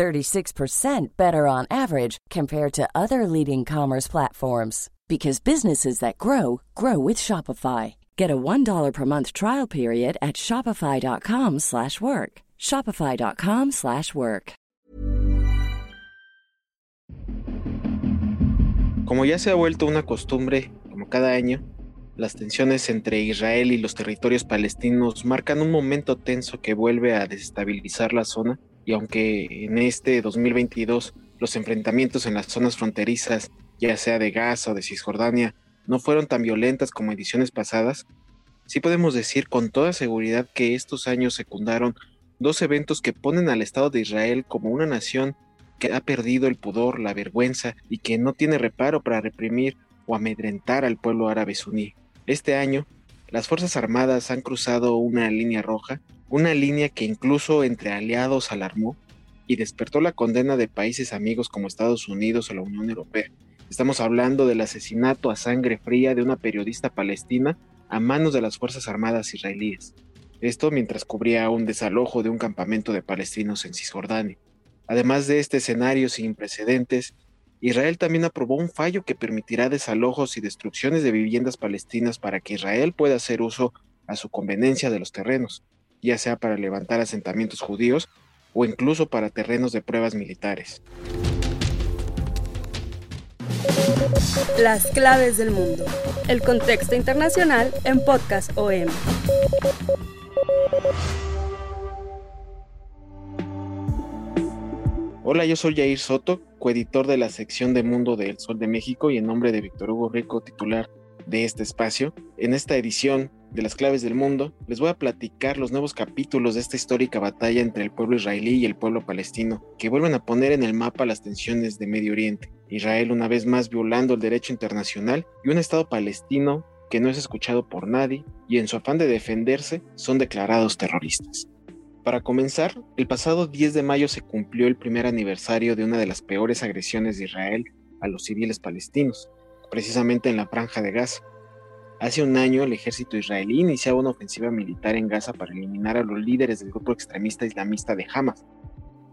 36% better on average compared to other leading commerce platforms because businesses that grow grow with Shopify. Get a $1 per month trial period at shopify.com/work. shopify.com/work. Como ya se ha vuelto una costumbre, como cada año, las tensiones entre Israel y los territorios palestinos marcan un momento tenso que vuelve a desestabilizar la zona y aunque en este 2022 los enfrentamientos en las zonas fronterizas ya sea de Gaza o de Cisjordania, no fueron tan violentas como ediciones pasadas, sí podemos decir con toda seguridad que estos años secundaron dos eventos que ponen al Estado de Israel como una nación que ha perdido el pudor, la vergüenza y que no tiene reparo para reprimir o amedrentar al pueblo árabe suní. Este año, las Fuerzas Armadas han cruzado una línea roja, una línea que incluso entre aliados alarmó y despertó la condena de países amigos como Estados Unidos o la Unión Europea. Estamos hablando del asesinato a sangre fría de una periodista palestina a manos de las Fuerzas Armadas israelíes. Esto mientras cubría un desalojo de un campamento de palestinos en Cisjordania. Además de este escenario sin precedentes, Israel también aprobó un fallo que permitirá desalojos y destrucciones de viviendas palestinas para que Israel pueda hacer uso a su conveniencia de los terrenos, ya sea para levantar asentamientos judíos o incluso para terrenos de pruebas militares. Las claves del mundo. El contexto internacional en Podcast OM. Hola, yo soy Jair Soto, coeditor de la sección de Mundo del Sol de México y en nombre de Víctor Hugo Rico, titular de este espacio. En esta edición de las claves del mundo, les voy a platicar los nuevos capítulos de esta histórica batalla entre el pueblo israelí y el pueblo palestino, que vuelven a poner en el mapa las tensiones de Medio Oriente. Israel una vez más violando el derecho internacional y un Estado palestino que no es escuchado por nadie y en su afán de defenderse son declarados terroristas. Para comenzar, el pasado 10 de mayo se cumplió el primer aniversario de una de las peores agresiones de Israel a los civiles palestinos, precisamente en la franja de Gaza. Hace un año el ejército israelí iniciaba una ofensiva militar en Gaza para eliminar a los líderes del grupo extremista islamista de Hamas,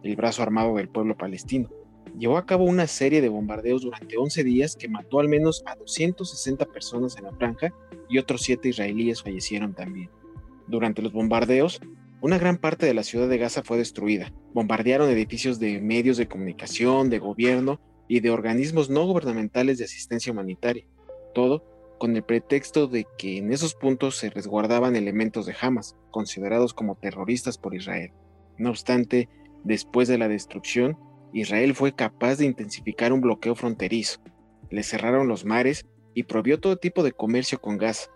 el brazo armado del pueblo palestino. Llevó a cabo una serie de bombardeos durante 11 días que mató al menos a 260 personas en la franja y otros 7 israelíes fallecieron también. Durante los bombardeos, una gran parte de la ciudad de Gaza fue destruida. Bombardearon edificios de medios de comunicación, de gobierno y de organismos no gubernamentales de asistencia humanitaria. Todo con el pretexto de que en esos puntos se resguardaban elementos de Hamas, considerados como terroristas por Israel. No obstante, después de la destrucción, Israel fue capaz de intensificar un bloqueo fronterizo. Le cerraron los mares y prohibió todo tipo de comercio con gas.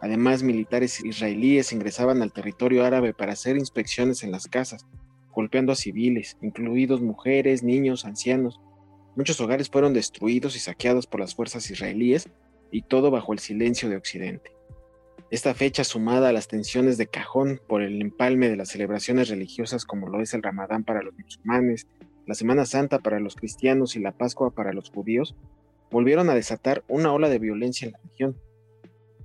Además, militares israelíes ingresaban al territorio árabe para hacer inspecciones en las casas, golpeando a civiles, incluidos mujeres, niños, ancianos. Muchos hogares fueron destruidos y saqueados por las fuerzas israelíes y todo bajo el silencio de Occidente. Esta fecha sumada a las tensiones de cajón por el empalme de las celebraciones religiosas como lo es el Ramadán para los musulmanes, la Semana Santa para los cristianos y la Pascua para los judíos, volvieron a desatar una ola de violencia en la región.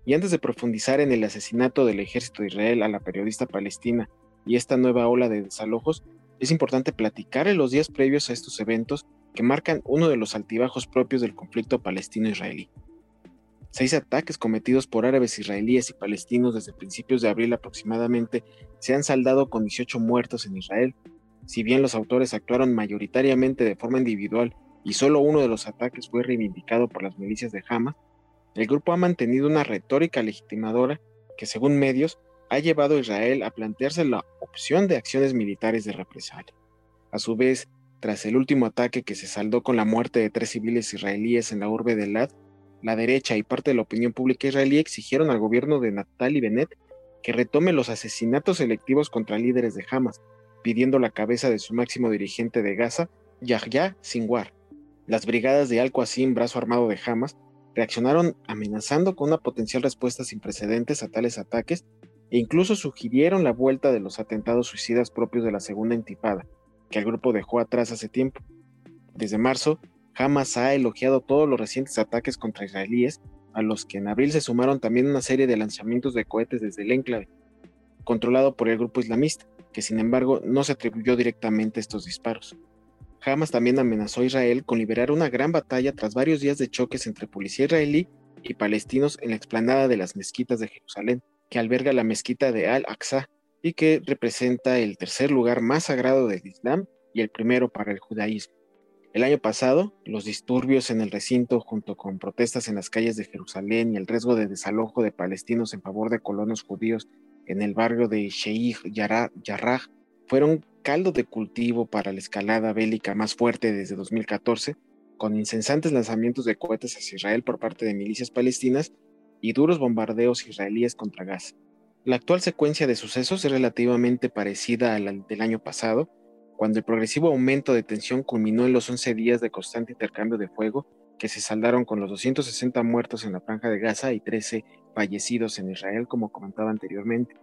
Y antes de profundizar en el asesinato del ejército de Israel a la periodista palestina y esta nueva ola de desalojos, es importante platicar en los días previos a estos eventos que marcan uno de los altibajos propios del conflicto palestino-israelí. Seis ataques cometidos por árabes israelíes y palestinos desde principios de abril aproximadamente se han saldado con 18 muertos en Israel. Si bien los autores actuaron mayoritariamente de forma individual y solo uno de los ataques fue reivindicado por las milicias de Hamas, el grupo ha mantenido una retórica legitimadora que, según medios, ha llevado a Israel a plantearse la opción de acciones militares de represalia. A su vez, tras el último ataque que se saldó con la muerte de tres civiles israelíes en la urbe de Lad, la derecha y parte de la opinión pública israelí exigieron al gobierno de Naftali Bennett que retome los asesinatos selectivos contra líderes de Hamas, pidiendo la cabeza de su máximo dirigente de Gaza, Yahya Sinwar. Las brigadas de Al-Qasim, brazo armado de Hamas, reaccionaron amenazando con una potencial respuesta sin precedentes a tales ataques e incluso sugirieron la vuelta de los atentados suicidas propios de la segunda intifada, que el grupo dejó atrás hace tiempo. Desde marzo, Hamas ha elogiado todos los recientes ataques contra israelíes, a los que en abril se sumaron también una serie de lanzamientos de cohetes desde el enclave, controlado por el grupo islamista, que sin embargo no se atribuyó directamente estos disparos. Hamas también amenazó a Israel con liberar una gran batalla tras varios días de choques entre policía israelí y palestinos en la explanada de las mezquitas de Jerusalén, que alberga la mezquita de Al-Aqsa y que representa el tercer lugar más sagrado del Islam y el primero para el judaísmo. El año pasado, los disturbios en el recinto, junto con protestas en las calles de Jerusalén y el riesgo de desalojo de palestinos en favor de colonos judíos en el barrio de Sheikh Jarrah, fueron caldo de cultivo para la escalada bélica más fuerte desde 2014, con incesantes lanzamientos de cohetes hacia Israel por parte de milicias palestinas y duros bombardeos israelíes contra Gaza. La actual secuencia de sucesos es relativamente parecida a la del año pasado, cuando el progresivo aumento de tensión culminó en los 11 días de constante intercambio de fuego que se saldaron con los 260 muertos en la franja de Gaza y 13 fallecidos en Israel, como comentaba anteriormente.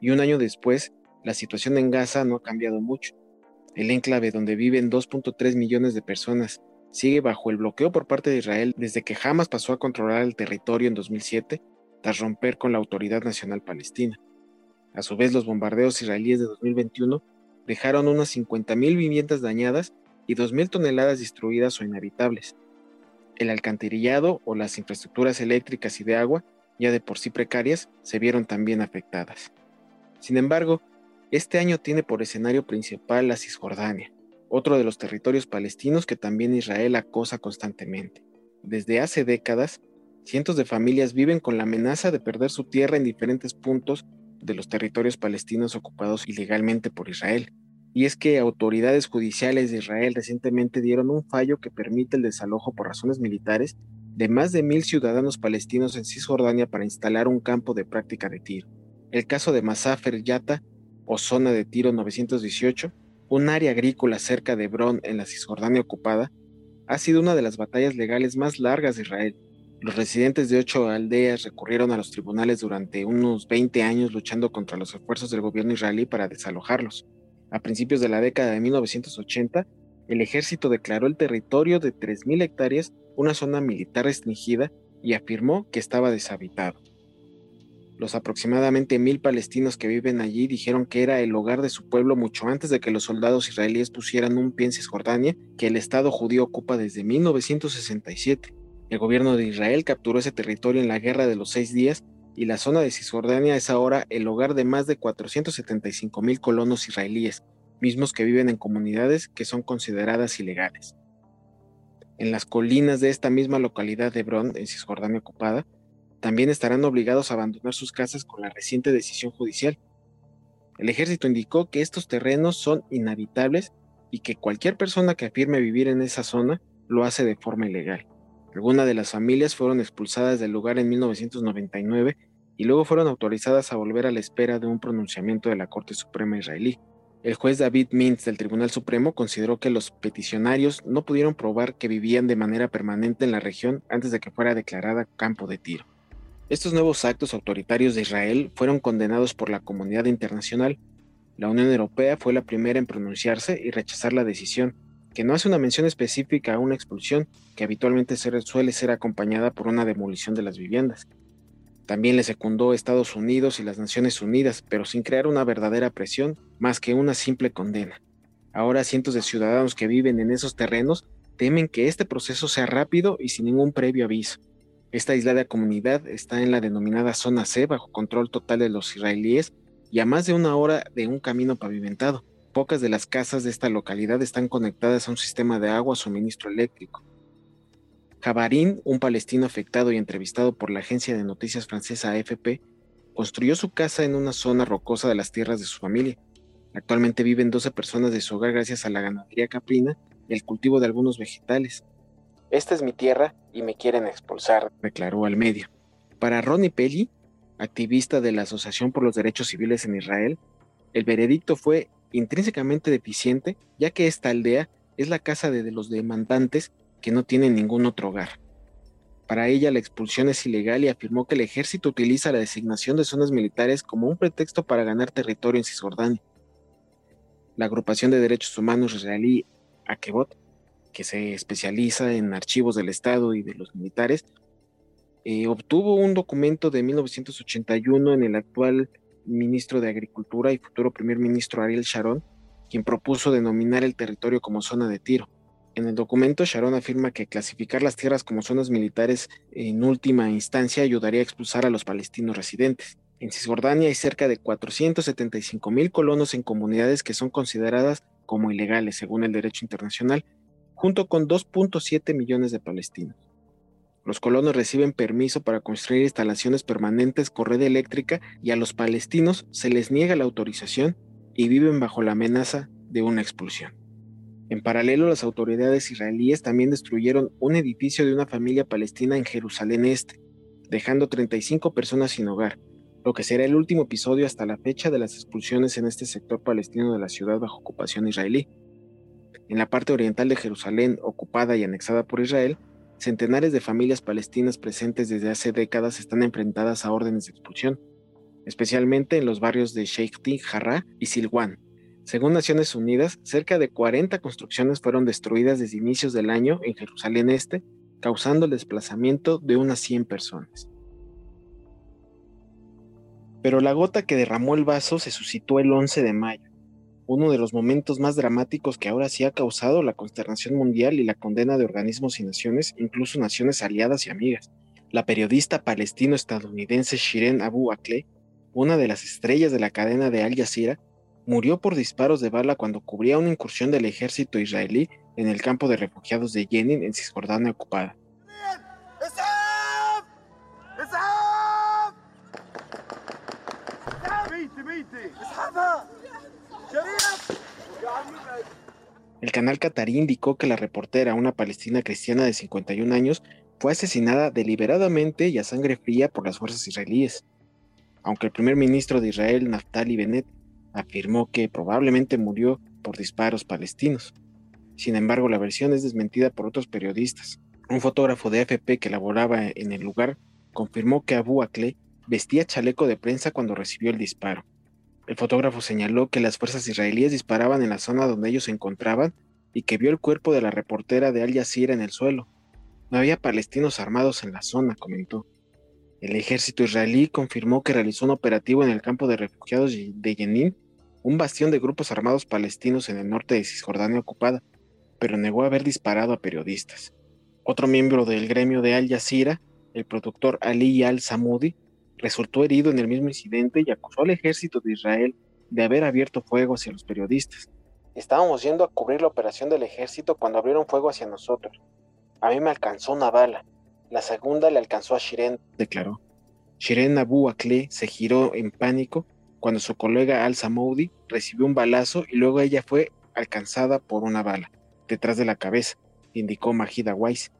Y un año después, la situación en Gaza no ha cambiado mucho. El enclave donde viven 2.3 millones de personas sigue bajo el bloqueo por parte de Israel desde que Hamas pasó a controlar el territorio en 2007 tras romper con la Autoridad Nacional Palestina. A su vez, los bombardeos israelíes de 2021 dejaron unas 50.000 viviendas dañadas y 2.000 toneladas destruidas o inhabitables. El alcantarillado o las infraestructuras eléctricas y de agua, ya de por sí precarias, se vieron también afectadas. Sin embargo, este año tiene por escenario principal la Cisjordania, otro de los territorios palestinos que también Israel acosa constantemente. Desde hace décadas, cientos de familias viven con la amenaza de perder su tierra en diferentes puntos de los territorios palestinos ocupados ilegalmente por Israel. Y es que autoridades judiciales de Israel recientemente dieron un fallo que permite el desalojo por razones militares de más de mil ciudadanos palestinos en Cisjordania para instalar un campo de práctica de tiro. El caso de Masafer Yatta o zona de tiro 918, un área agrícola cerca de Hebrón en la Cisjordania ocupada, ha sido una de las batallas legales más largas de Israel. Los residentes de ocho aldeas recurrieron a los tribunales durante unos 20 años luchando contra los esfuerzos del gobierno israelí para desalojarlos. A principios de la década de 1980, el ejército declaró el territorio de 3.000 hectáreas una zona militar restringida y afirmó que estaba deshabitado. Los aproximadamente mil palestinos que viven allí dijeron que era el hogar de su pueblo mucho antes de que los soldados israelíes pusieran un pie en Cisjordania, que el Estado judío ocupa desde 1967. El gobierno de Israel capturó ese territorio en la Guerra de los Seis Días y la zona de Cisjordania es ahora el hogar de más de 475 mil colonos israelíes, mismos que viven en comunidades que son consideradas ilegales. En las colinas de esta misma localidad de Hebrón, en Cisjordania ocupada, también estarán obligados a abandonar sus casas con la reciente decisión judicial. El ejército indicó que estos terrenos son inhabitables y que cualquier persona que afirme vivir en esa zona lo hace de forma ilegal. Algunas de las familias fueron expulsadas del lugar en 1999 y luego fueron autorizadas a volver a la espera de un pronunciamiento de la Corte Suprema israelí. El juez David Mintz del Tribunal Supremo consideró que los peticionarios no pudieron probar que vivían de manera permanente en la región antes de que fuera declarada campo de tiro. Estos nuevos actos autoritarios de Israel fueron condenados por la comunidad internacional. La Unión Europea fue la primera en pronunciarse y rechazar la decisión, que no hace una mención específica a una expulsión, que habitualmente suele ser acompañada por una demolición de las viviendas. También le secundó Estados Unidos y las Naciones Unidas, pero sin crear una verdadera presión más que una simple condena. Ahora cientos de ciudadanos que viven en esos terrenos temen que este proceso sea rápido y sin ningún previo aviso. Esta aislada comunidad está en la denominada zona C bajo control total de los israelíes y a más de una hora de un camino pavimentado. Pocas de las casas de esta localidad están conectadas a un sistema de agua suministro eléctrico. Jabarín, un palestino afectado y entrevistado por la agencia de noticias francesa AFP, construyó su casa en una zona rocosa de las tierras de su familia. Actualmente viven 12 personas de su hogar gracias a la ganadería caprina y el cultivo de algunos vegetales. Esta es mi tierra y me quieren expulsar, declaró al medio. Para Ronnie Pelli, activista de la Asociación por los Derechos Civiles en Israel, el veredicto fue intrínsecamente deficiente, ya que esta aldea es la casa de los demandantes que no tienen ningún otro hogar. Para ella la expulsión es ilegal y afirmó que el ejército utiliza la designación de zonas militares como un pretexto para ganar territorio en Cisjordania. La agrupación de derechos humanos israelí Akebot, que se especializa en archivos del Estado y de los militares, eh, obtuvo un documento de 1981 en el actual ministro de Agricultura y futuro primer ministro Ariel Sharon, quien propuso denominar el territorio como zona de tiro. En el documento, Sharon afirma que clasificar las tierras como zonas militares en última instancia ayudaría a expulsar a los palestinos residentes. En Cisjordania hay cerca de 475 mil colonos en comunidades que son consideradas como ilegales según el derecho internacional, junto con 2.7 millones de palestinos. Los colonos reciben permiso para construir instalaciones permanentes con red eléctrica y a los palestinos se les niega la autorización y viven bajo la amenaza de una expulsión. En paralelo, las autoridades israelíes también destruyeron un edificio de una familia palestina en Jerusalén Este, dejando 35 personas sin hogar, lo que será el último episodio hasta la fecha de las expulsiones en este sector palestino de la ciudad bajo ocupación israelí. En la parte oriental de Jerusalén, ocupada y anexada por Israel, centenares de familias palestinas presentes desde hace décadas están enfrentadas a órdenes de expulsión, especialmente en los barrios de Sheikh Jarrah y Silwan, según Naciones Unidas, cerca de 40 construcciones fueron destruidas desde inicios del año en Jerusalén Este, causando el desplazamiento de unas 100 personas. Pero la gota que derramó el vaso se suscitó el 11 de mayo, uno de los momentos más dramáticos que ahora sí ha causado la consternación mundial y la condena de organismos y naciones, incluso naciones aliadas y amigas. La periodista palestino-estadounidense Shiren Abu Akleh, una de las estrellas de la cadena de Al Jazeera, murió por disparos de bala cuando cubría una incursión del ejército israelí en el campo de refugiados de Jenin en Cisjordania ocupada. El canal Qatarí indicó que la reportera, una palestina cristiana de 51 años, fue asesinada deliberadamente y a sangre fría por las fuerzas israelíes. Aunque el primer ministro de Israel, Naftali Bennett, afirmó que probablemente murió por disparos palestinos. Sin embargo, la versión es desmentida por otros periodistas. Un fotógrafo de AFP que laboraba en el lugar confirmó que Abu Akleh vestía chaleco de prensa cuando recibió el disparo. El fotógrafo señaló que las fuerzas israelíes disparaban en la zona donde ellos se encontraban y que vio el cuerpo de la reportera de Al Jazeera en el suelo. No había palestinos armados en la zona, comentó. El ejército israelí confirmó que realizó un operativo en el campo de refugiados de Jenin un bastión de grupos armados palestinos en el norte de Cisjordania ocupada, pero negó haber disparado a periodistas. Otro miembro del gremio de Al Jazeera, el productor Ali al-Samudi, resultó herido en el mismo incidente y acusó al ejército de Israel de haber abierto fuego hacia los periodistas. Estábamos yendo a cubrir la operación del ejército cuando abrieron fuego hacia nosotros. A mí me alcanzó una bala. La segunda le alcanzó a Shiren, declaró. Shiren Abu Akleh se giró en pánico cuando su colega Al Samoudi recibió un balazo y luego ella fue alcanzada por una bala, detrás de la cabeza, indicó Majida Weiss,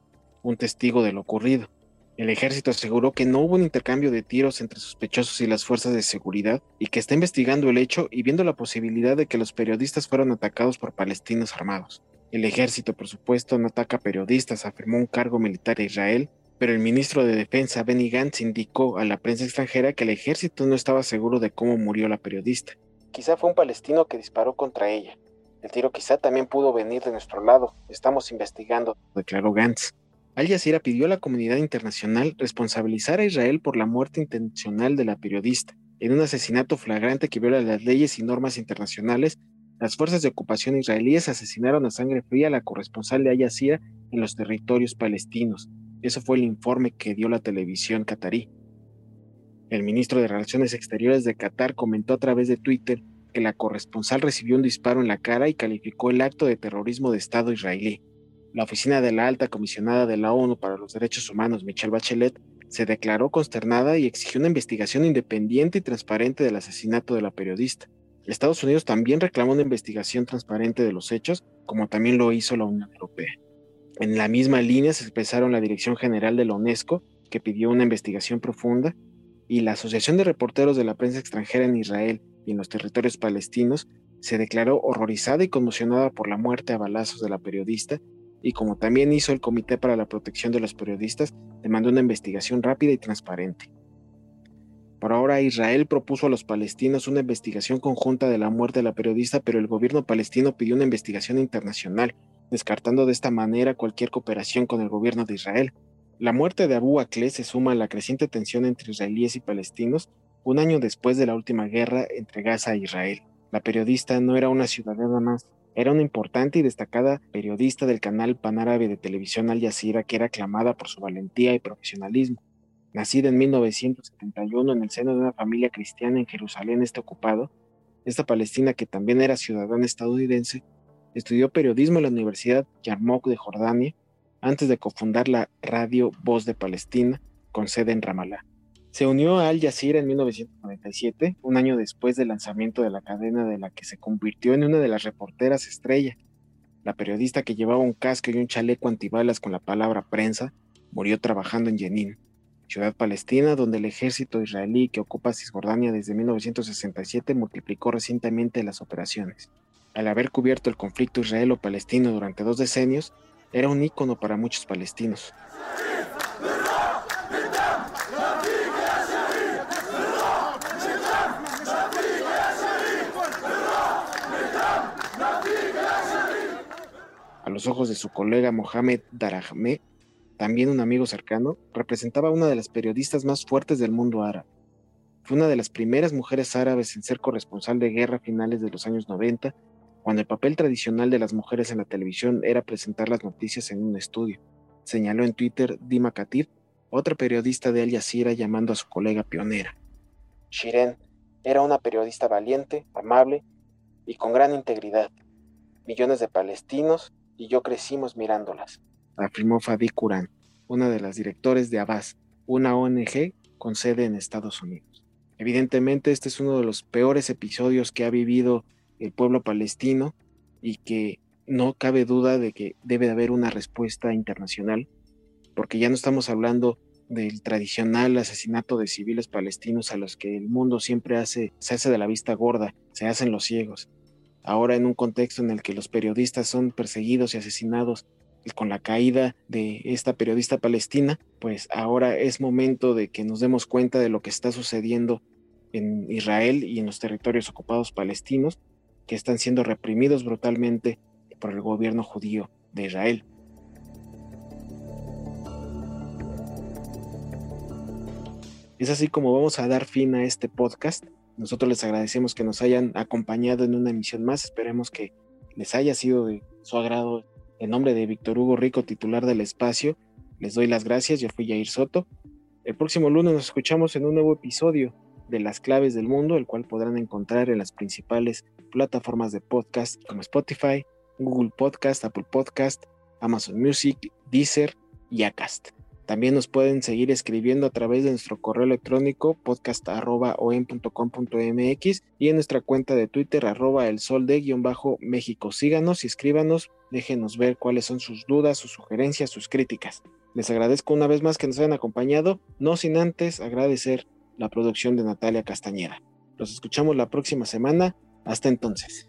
un testigo de lo ocurrido. El ejército aseguró que no hubo un intercambio de tiros entre sospechosos y las fuerzas de seguridad y que está investigando el hecho y viendo la posibilidad de que los periodistas fueran atacados por palestinos armados. El ejército, por supuesto, no ataca periodistas, afirmó un cargo militar de Israel pero el ministro de Defensa Benny Gantz indicó a la prensa extranjera que el ejército no estaba seguro de cómo murió la periodista. Quizá fue un palestino que disparó contra ella. El tiro quizá también pudo venir de nuestro lado. Estamos investigando, declaró Gantz. Al Jazeera pidió a la comunidad internacional responsabilizar a Israel por la muerte intencional de la periodista. En un asesinato flagrante que viola las leyes y normas internacionales, las fuerzas de ocupación israelíes asesinaron a sangre fría a la corresponsal de Al Jazeera en los territorios palestinos, eso fue el informe que dio la televisión catarí. El ministro de Relaciones Exteriores de Qatar comentó a través de Twitter que la corresponsal recibió un disparo en la cara y calificó el acto de terrorismo de Estado israelí. La oficina de la alta comisionada de la ONU para los Derechos Humanos, Michelle Bachelet, se declaró consternada y exigió una investigación independiente y transparente del asesinato de la periodista. Estados Unidos también reclamó una investigación transparente de los hechos, como también lo hizo la Unión Europea. En la misma línea se expresaron la Dirección General de la UNESCO, que pidió una investigación profunda, y la Asociación de Reporteros de la Prensa Extranjera en Israel y en los territorios palestinos se declaró horrorizada y conmocionada por la muerte a balazos de la periodista y como también hizo el Comité para la Protección de los Periodistas, demandó una investigación rápida y transparente. Por ahora, Israel propuso a los palestinos una investigación conjunta de la muerte de la periodista, pero el gobierno palestino pidió una investigación internacional, descartando de esta manera cualquier cooperación con el gobierno de Israel. La muerte de Abu Akleh se suma a la creciente tensión entre israelíes y palestinos un año después de la última guerra entre Gaza e Israel. La periodista no era una ciudadana más, era una importante y destacada periodista del canal panárabe de televisión Al Jazeera que era aclamada por su valentía y profesionalismo. Nacida en 1971 en el seno de una familia cristiana en Jerusalén este ocupado, esta palestina que también era ciudadana estadounidense, estudió periodismo en la Universidad Yarmouk de Jordania antes de cofundar la radio Voz de Palestina con sede en Ramallah. Se unió a Al Jazeera en 1997, un año después del lanzamiento de la cadena de la que se convirtió en una de las reporteras estrella. La periodista que llevaba un casco y un chaleco antibalas con la palabra prensa murió trabajando en Jenin, ciudad palestina donde el ejército israelí que ocupa Cisjordania desde 1967 multiplicó recientemente las operaciones. Al haber cubierto el conflicto israelo-palestino durante dos decenios, era un ícono para muchos palestinos. Los ojos de su colega Mohamed Darahmeh, también un amigo cercano, representaba una de las periodistas más fuertes del mundo árabe. Fue una de las primeras mujeres árabes en ser corresponsal de guerra a finales de los años 90, cuando el papel tradicional de las mujeres en la televisión era presentar las noticias en un estudio. Señaló en Twitter Dima Khatib, otra periodista de Al Jazeera llamando a su colega pionera. Shiren era una periodista valiente, amable y con gran integridad. Millones de palestinos y yo crecimos mirándolas, afirmó Fadi Kuran, una de las directores de Abbas, una ONG con sede en Estados Unidos. Evidentemente este es uno de los peores episodios que ha vivido el pueblo palestino y que no cabe duda de que debe haber una respuesta internacional, porque ya no estamos hablando del tradicional asesinato de civiles palestinos a los que el mundo siempre hace, se hace de la vista gorda, se hacen los ciegos ahora en un contexto en el que los periodistas son perseguidos y asesinados con la caída de esta periodista palestina, pues ahora es momento de que nos demos cuenta de lo que está sucediendo en Israel y en los territorios ocupados palestinos, que están siendo reprimidos brutalmente por el gobierno judío de Israel. Es así como vamos a dar fin a este podcast. Nosotros les agradecemos que nos hayan acompañado en una emisión más. Esperemos que les haya sido de su agrado. En nombre de Víctor Hugo Rico, titular del espacio, les doy las gracias. Yo fui Jair Soto. El próximo lunes nos escuchamos en un nuevo episodio de Las Claves del Mundo, el cual podrán encontrar en las principales plataformas de podcast como Spotify, Google Podcast, Apple Podcast, Amazon Music, Deezer y Acast. También nos pueden seguir escribiendo a través de nuestro correo electrónico podcast.com.mx y en nuestra cuenta de Twitter arroba el sol de guion bajo México. Síganos y escríbanos, déjenos ver cuáles son sus dudas, sus sugerencias, sus críticas. Les agradezco una vez más que nos hayan acompañado, no sin antes agradecer la producción de Natalia Castañera. Los escuchamos la próxima semana. Hasta entonces.